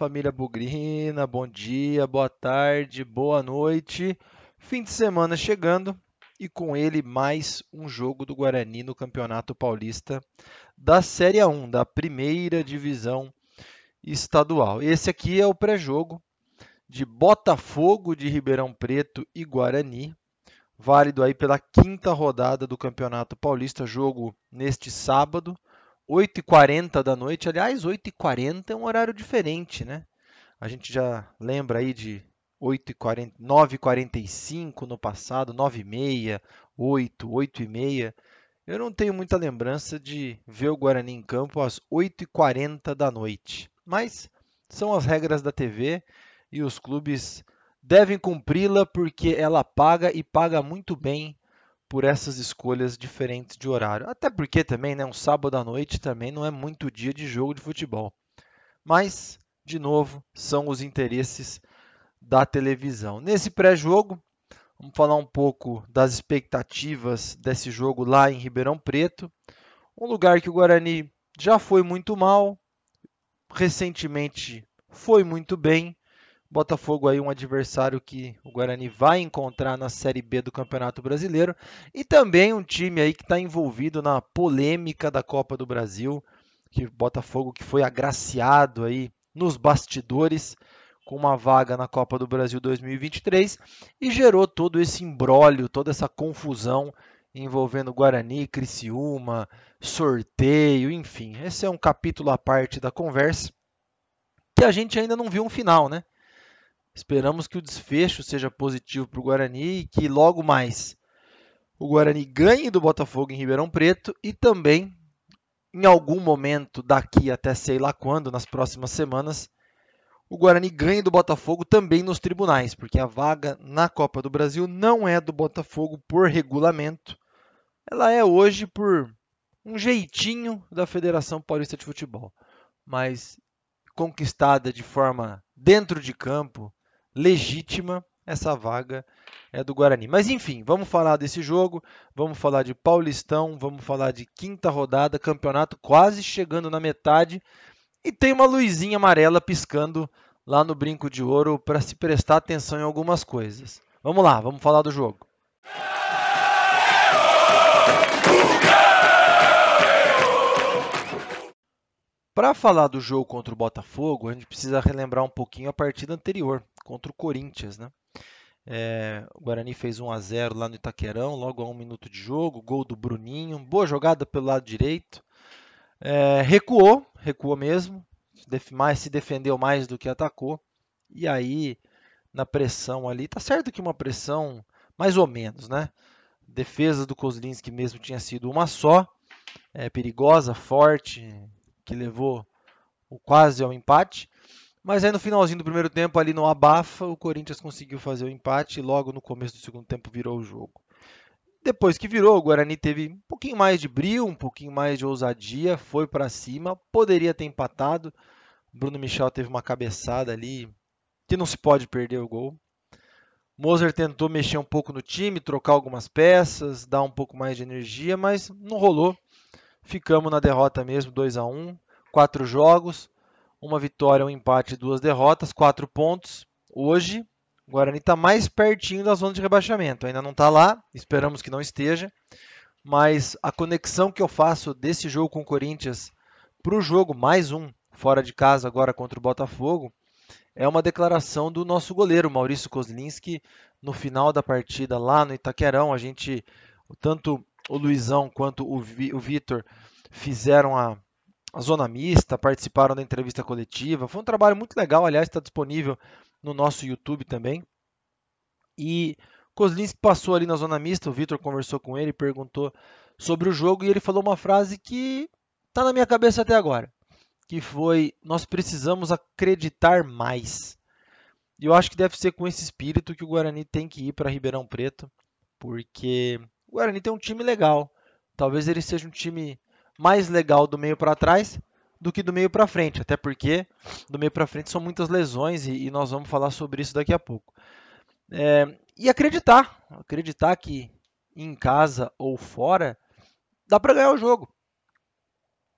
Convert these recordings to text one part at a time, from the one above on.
família Bugrina, bom dia, boa tarde, boa noite. Fim de semana chegando e com ele mais um jogo do Guarani no Campeonato Paulista da Série A1, da primeira divisão estadual. Esse aqui é o pré-jogo de Botafogo de Ribeirão Preto e Guarani, válido aí pela quinta rodada do Campeonato Paulista, jogo neste sábado. 8h40 da noite. Aliás, 8h40 é um horário diferente, né? A gente já lembra aí de 8h40, 9h45 no passado, 9h30, 8, 8h30. Eu não tenho muita lembrança de ver o Guarani em campo às 8h40 da noite. Mas são as regras da TV e os clubes devem cumpri-la porque ela paga e paga muito bem por essas escolhas diferentes de horário. Até porque também, né, um sábado à noite também não é muito dia de jogo de futebol. Mas, de novo, são os interesses da televisão. Nesse pré-jogo, vamos falar um pouco das expectativas desse jogo lá em Ribeirão Preto, um lugar que o Guarani já foi muito mal, recentemente foi muito bem, Botafogo aí um adversário que o Guarani vai encontrar na Série B do Campeonato Brasileiro e também um time aí que está envolvido na polêmica da Copa do Brasil, que Botafogo que foi agraciado aí nos bastidores com uma vaga na Copa do Brasil 2023 e gerou todo esse embrólio, toda essa confusão envolvendo Guarani, Criciúma, sorteio, enfim. Esse é um capítulo à parte da conversa que a gente ainda não viu um final, né? Esperamos que o desfecho seja positivo para o Guarani e que logo mais o Guarani ganhe do Botafogo em Ribeirão Preto e também, em algum momento daqui até sei lá quando, nas próximas semanas, o Guarani ganhe do Botafogo também nos tribunais, porque a vaga na Copa do Brasil não é do Botafogo por regulamento, ela é hoje por um jeitinho da Federação Paulista de Futebol, mas conquistada de forma dentro de campo, legítima, essa vaga é do Guarani. Mas enfim, vamos falar desse jogo, vamos falar de Paulistão, vamos falar de quinta rodada, campeonato quase chegando na metade e tem uma luzinha amarela piscando lá no brinco de ouro para se prestar atenção em algumas coisas. Vamos lá, vamos falar do jogo. Para falar do jogo contra o Botafogo, a gente precisa relembrar um pouquinho a partida anterior, contra o Corinthians. Né? É, o Guarani fez 1 a 0 lá no Itaquerão, logo a um minuto de jogo, gol do Bruninho, boa jogada pelo lado direito. É, recuou, recuou mesmo, mais, se defendeu mais do que atacou. E aí, na pressão ali, tá certo que uma pressão mais ou menos, né? Defesa do Kozlinski mesmo tinha sido uma só, é, perigosa, forte, que levou o quase ao empate. Mas aí no finalzinho do primeiro tempo, ali no abafa, o Corinthians conseguiu fazer o empate e logo no começo do segundo tempo virou o jogo. Depois que virou, o Guarani teve um pouquinho mais de brilho, um pouquinho mais de ousadia, foi para cima, poderia ter empatado. Bruno Michel teve uma cabeçada ali que não se pode perder o gol. Moser tentou mexer um pouco no time, trocar algumas peças, dar um pouco mais de energia, mas não rolou. Ficamos na derrota mesmo, 2 a 1 quatro jogos, uma vitória, um empate, duas derrotas, quatro pontos. Hoje, o Guarani está mais pertinho da zona de rebaixamento. Ainda não está lá, esperamos que não esteja. Mas a conexão que eu faço desse jogo com o Corinthians para o jogo, mais um, fora de casa agora contra o Botafogo, é uma declaração do nosso goleiro, Maurício Kozlinski, no final da partida lá no Itaquerão. A gente, tanto o Luizão quanto o, Vi, o Vitor fizeram a zona mista, participaram da entrevista coletiva. Foi um trabalho muito legal, aliás, está disponível no nosso YouTube também. E Kozlinski passou ali na zona mista, o Vitor conversou com ele, perguntou sobre o jogo e ele falou uma frase que está na minha cabeça até agora, que foi: nós precisamos acreditar mais. E eu acho que deve ser com esse espírito que o Guarani tem que ir para Ribeirão Preto, porque o Guarani tem um time legal. Talvez ele seja um time mais legal do meio para trás do que do meio para frente, até porque do meio para frente são muitas lesões e, e, nós vamos falar sobre isso daqui a pouco. É, e acreditar, acreditar que em casa ou fora dá para ganhar o jogo.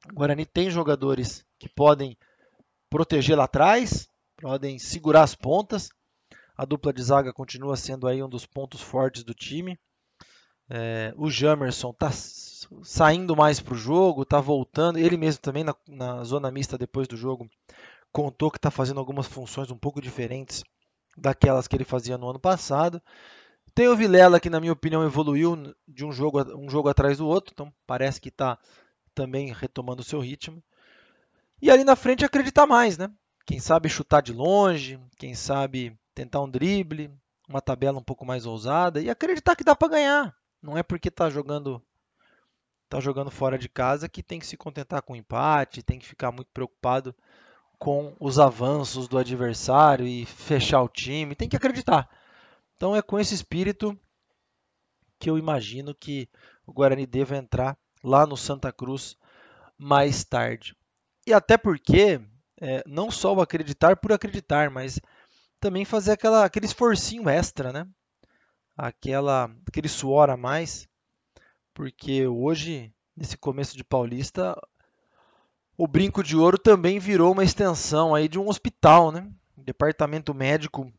O Guarani tem jogadores que podem proteger lá atrás, podem segurar as pontas. A dupla de zaga continua sendo aí um dos pontos fortes do time. É, o Jamerson está saindo mais para o jogo, está voltando. Ele mesmo também na, na, zona mista depois do jogo contou que está fazendo algumas funções um pouco diferentes daquelas que ele fazia no ano passado. Tem o Vilela que na minha opinião evoluiu de um jogo, um jogo atrás do outro, então parece que está também retomando o seu ritmo. E ali na frente acreditar mais, né? Quem sabe chutar de longe, quem sabe tentar um drible, uma tabela um pouco mais ousada e acreditar que dá para ganhar. Não é porque está jogando tá jogando fora de casa que tem que se contentar com o empate, tem que ficar muito preocupado com os avanços do adversário e fechar o time, tem que acreditar. Então é com esse espírito que eu imagino que o Guarani deva entrar lá no Santa Cruz mais tarde. E até porque, é, não só o acreditar por acreditar, mas também fazer aquela, aquele esforcinho extra, né? Aquela, aquele suor a mais, porque hoje, nesse começo de Paulista, o Brinco de Ouro também virou uma extensão aí de um hospital, né? Departamento médico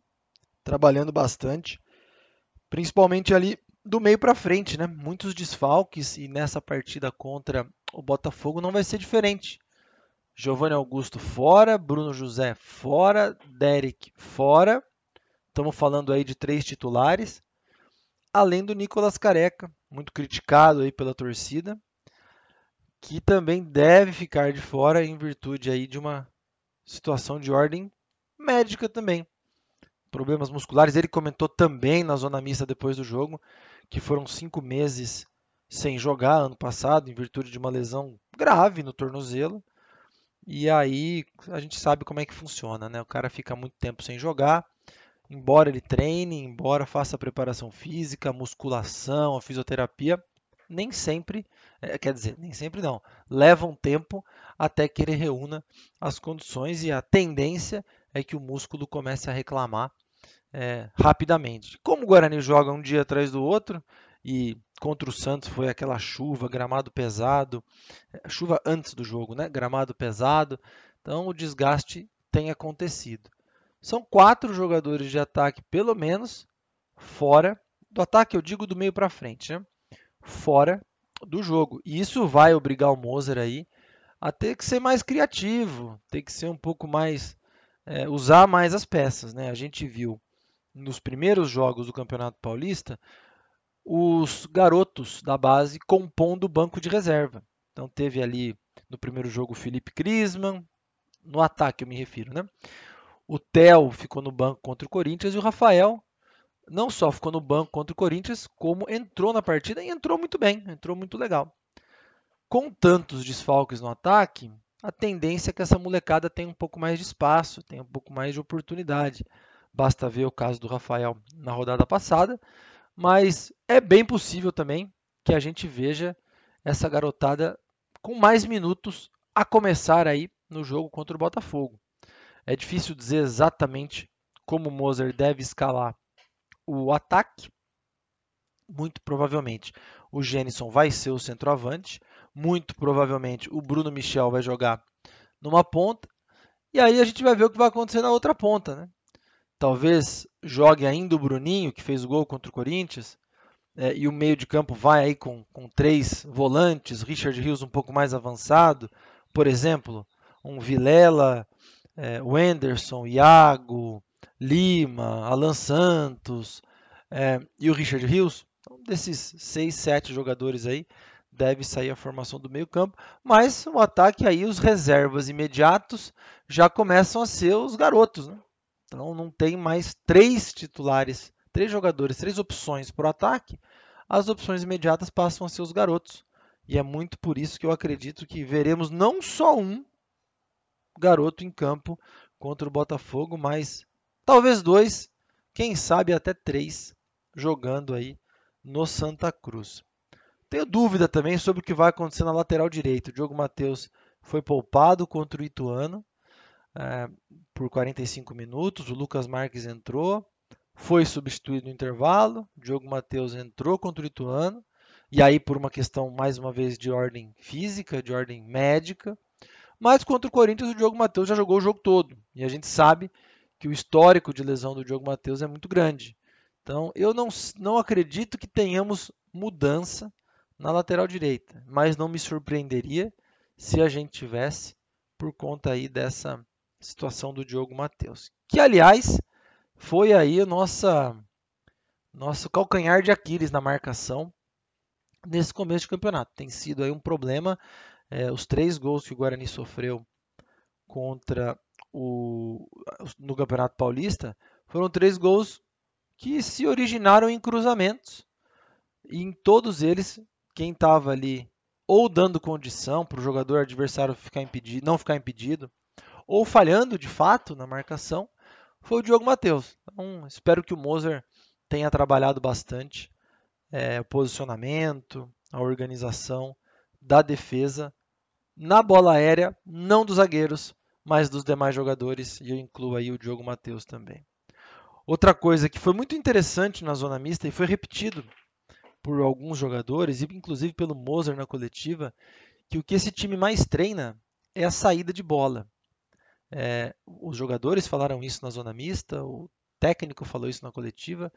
trabalhando bastante, principalmente ali do meio para frente, né? Muitos desfalques e nessa partida contra o Botafogo não vai ser diferente. Giovanni Augusto fora, Bruno José fora, Derek fora. Estamos falando aí de três titulares. Além do Nicolas Careca, muito criticado aí pela torcida, que também deve ficar de fora em virtude aí de uma situação de ordem médica também. Problemas musculares. Ele comentou também na zona mista depois do jogo que foram cinco meses sem jogar ano passado em virtude de uma lesão grave no tornozelo e aí a gente sabe como é que funciona, né? O cara fica muito tempo sem jogar, embora ele treine, embora faça preparação física, a musculação, a fisioterapia, nem sempre, é, quer dizer, nem sempre não, leva um tempo até que ele reúna as condições e a tendência é que o músculo comece a reclamar é, rapidamente. Como o Guarani joga um dia atrás do outro, e contra o Santos foi aquela chuva, gramado pesado, é, chuva antes do jogo, né? Gramado pesado. Então o desgaste tem acontecido. São quatro jogadores de ataque, pelo menos, fora do ataque, eu digo do meio para frente, né? Fora do jogo. E isso vai obrigar o Moser aí a ter que ser mais criativo, ter que ser um pouco mais. É, usar mais as peças, né? A gente viu nos primeiros jogos do Campeonato Paulista os garotos da base compondo o banco de reserva. Então teve ali no primeiro jogo o Felipe Crisman, no ataque eu me refiro, né? O Theo ficou no banco contra o Corinthians e o Rafael não só ficou no banco contra o Corinthians, como entrou na partida e entrou muito bem, entrou muito legal. Com tantos desfalques no ataque, a tendência é que essa molecada tenha um pouco mais de espaço, tenha um pouco mais de oportunidade. Basta ver o caso do Rafael na rodada passada, mas é bem possível também que a gente veja essa garotada com mais minutos a começar aí no jogo contra o Botafogo. É difícil dizer exatamente como o Moser deve escalar o ataque. Muito provavelmente o Jenison vai ser o centroavante. Muito provavelmente o Bruno Michel vai jogar numa ponta. E aí a gente vai ver o que vai acontecer na outra ponta. Né? Talvez jogue ainda o Bruninho, que fez o gol contra o Corinthians, é, e o meio de campo vai aí com, com três volantes, Richard Rios um pouco mais avançado, por exemplo, um Vilela, é, Wenderson, Iago, Lima, Alan Santos é, e o Richard Rios. Então, desses seis, sete jogadores aí, deve sair a formação do meio campo, mas o ataque aí, os reservas imediatos já começam a ser os garotos, né? Então não tem mais três titulares, três jogadores, três opções para o ataque. As opções imediatas passam a ser os garotos. E é muito por isso que eu acredito que veremos não só um garoto em campo contra o Botafogo, mas talvez dois, quem sabe até três jogando aí no Santa Cruz. Tenho dúvida também sobre o que vai acontecer na lateral direita. O Diogo Matheus foi poupado contra o Ituano é, por 45 minutos. O Lucas Marques entrou, foi substituído no intervalo. O Diogo Matheus entrou contra o Ituano. E aí, por uma questão, mais uma vez, de ordem física, de ordem médica. Mas contra o Corinthians, o Diogo Matheus já jogou o jogo todo. E a gente sabe que o histórico de lesão do Diogo Matheus é muito grande. Então, eu não, não acredito que tenhamos mudança na lateral direita, mas não me surpreenderia se a gente tivesse por conta aí dessa situação do Diogo Matheus, que aliás foi aí a nossa nosso calcanhar de Aquiles na marcação nesse começo de campeonato. Tem sido aí um problema é, os três gols que o Guarani sofreu contra o no Campeonato Paulista foram três gols que se originaram em cruzamentos e em todos eles quem estava ali ou dando condição para o jogador adversário ficar impedido, não ficar impedido, ou falhando de fato na marcação, foi o Diogo Matheus. Então, espero que o Moser tenha trabalhado bastante é, o posicionamento, a organização da defesa na bola aérea, não dos zagueiros, mas dos demais jogadores, e eu incluo aí o Diogo Matheus também. Outra coisa que foi muito interessante na zona mista e foi repetido por alguns jogadores, e inclusive pelo Moser na coletiva, que o que esse time mais treina é a saída de bola. É, os jogadores falaram isso na zona mista, o técnico falou isso na coletiva,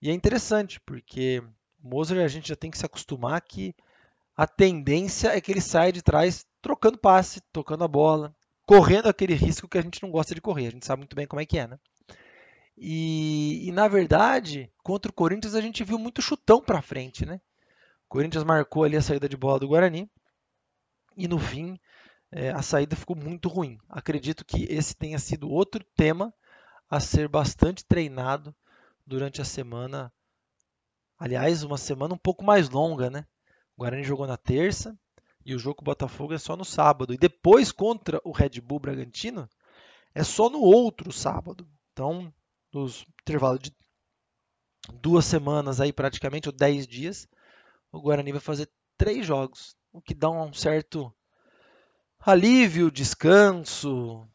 e é interessante, porque o Moser a gente já tem que se acostumar que a tendência é que ele saia de trás trocando passe, tocando a bola, correndo aquele risco que a gente não gosta de correr. A gente sabe muito bem como é que é, né? E, e na verdade, contra o Corinthians a gente viu muito chutão para frente, né? O Corinthians marcou ali a saída de bola do Guarani e no fim é, a saída ficou muito ruim. Acredito que esse tenha sido outro tema a ser bastante treinado durante a semana. Aliás, uma semana um pouco mais longa, né? O Guarani jogou na terça e o jogo com o Botafogo é só no sábado. E depois contra o Red Bull Bragantino é só no outro sábado. Então, nos intervalos de duas semanas aí praticamente, ou dez dias, o Guarani vai fazer três jogos, o que dá um certo alívio, descanso,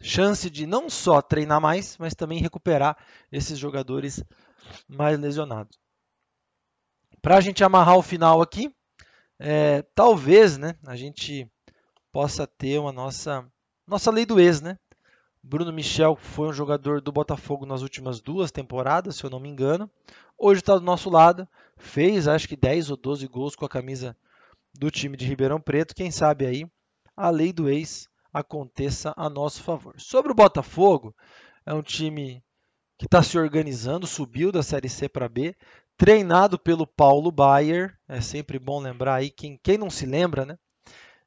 chance de não só treinar mais, mas também recuperar esses jogadores mais lesionados. Para a gente amarrar o final aqui, é, talvez né, a gente possa ter uma nossa, nossa lei do ex, né? Bruno Michel foi um jogador do Botafogo nas últimas duas temporadas, se eu não me engano. Hoje está do nosso lado, fez acho que 10 ou 12 gols com a camisa do time de Ribeirão Preto. Quem sabe aí a lei do ex aconteça a nosso favor. Sobre o Botafogo, é um time que está se organizando, subiu da Série C para B, treinado pelo Paulo Baier. É sempre bom lembrar aí, quem, quem não se lembra, né?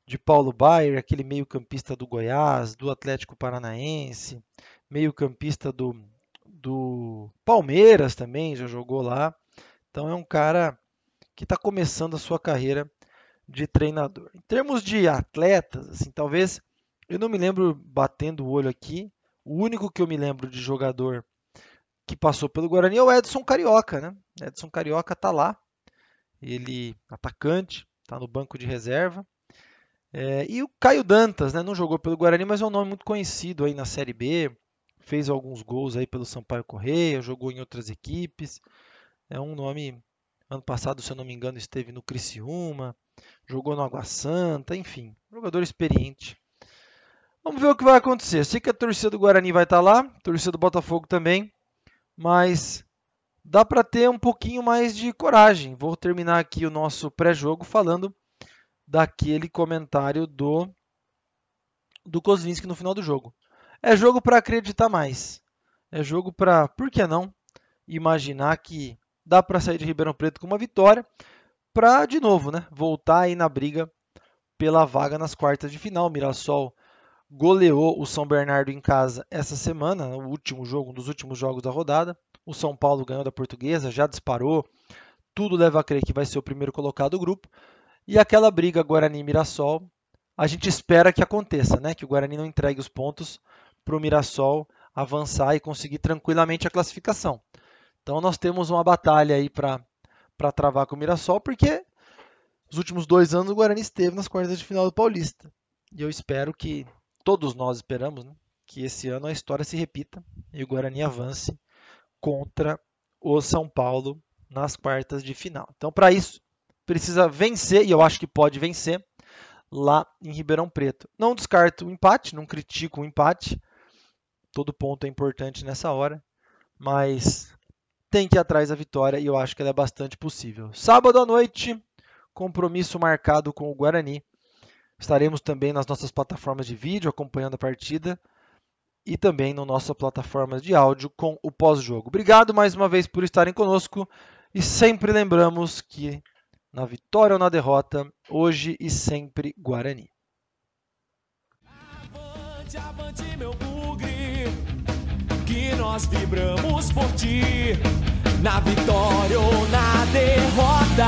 de Paulo Baier, aquele meio-campista do Goiás, do Atlético Paranaense, meio-campista do, do Palmeiras também, já jogou lá. Então é um cara que está começando a sua carreira de treinador. Em termos de atletas, assim, talvez eu não me lembro batendo o olho aqui. O único que eu me lembro de jogador que passou pelo Guarani é o Edson Carioca, né? Edson Carioca está lá. Ele atacante, está no banco de reserva. É, e o Caio Dantas, né, não jogou pelo Guarani, mas é um nome muito conhecido aí na Série B. Fez alguns gols aí pelo Sampaio Correia, jogou em outras equipes. É um nome, ano passado, se eu não me engano, esteve no Criciúma, jogou no Água Santa, enfim, jogador experiente. Vamos ver o que vai acontecer. Sei que a torcida do Guarani vai estar lá, a torcida do Botafogo também, mas dá para ter um pouquinho mais de coragem. Vou terminar aqui o nosso pré-jogo falando daquele comentário do do Kozlinski no final do jogo. É jogo para acreditar mais. É jogo para, por que não, imaginar que dá para sair de Ribeirão Preto com uma vitória, para de novo, né, voltar aí na briga pela vaga nas quartas de final. O Mirassol goleou o São Bernardo em casa essa semana, o último jogo, um dos últimos jogos da rodada. O São Paulo ganhou da Portuguesa, já disparou. Tudo leva a crer que vai ser o primeiro colocado do grupo. E aquela briga Guarani-Mirassol, a gente espera que aconteça, né? Que o Guarani não entregue os pontos para o Mirassol avançar e conseguir tranquilamente a classificação. Então nós temos uma batalha aí para travar com o Mirassol, porque os últimos dois anos o Guarani esteve nas quartas de final do Paulista. E eu espero que, todos nós esperamos, né, que esse ano a história se repita e o Guarani avance contra o São Paulo nas quartas de final. Então, para isso, precisa vencer, e eu acho que pode vencer, lá em Ribeirão Preto. Não descarto o empate, não critico o empate. todo ponto é importante nessa hora, mas tem que ir atrás da vitória e eu acho que ela é bastante possível. Sábado à noite, compromisso marcado com o Guarani. Estaremos também nas nossas plataformas de vídeo acompanhando a partida e também na nossa plataforma de áudio com o pós-jogo. Obrigado mais uma vez por estarem conosco e sempre lembramos que na vitória ou na derrota, hoje e sempre Guarani. Avante, avante, meu bugre, que nós vibramos por ti, na vitória ou na derrota,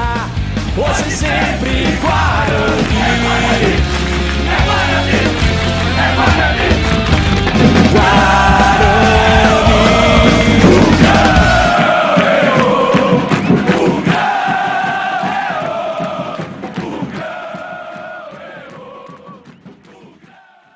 hoje e sempre Guarani. É Guarani, é Guarani, é Guarani. water.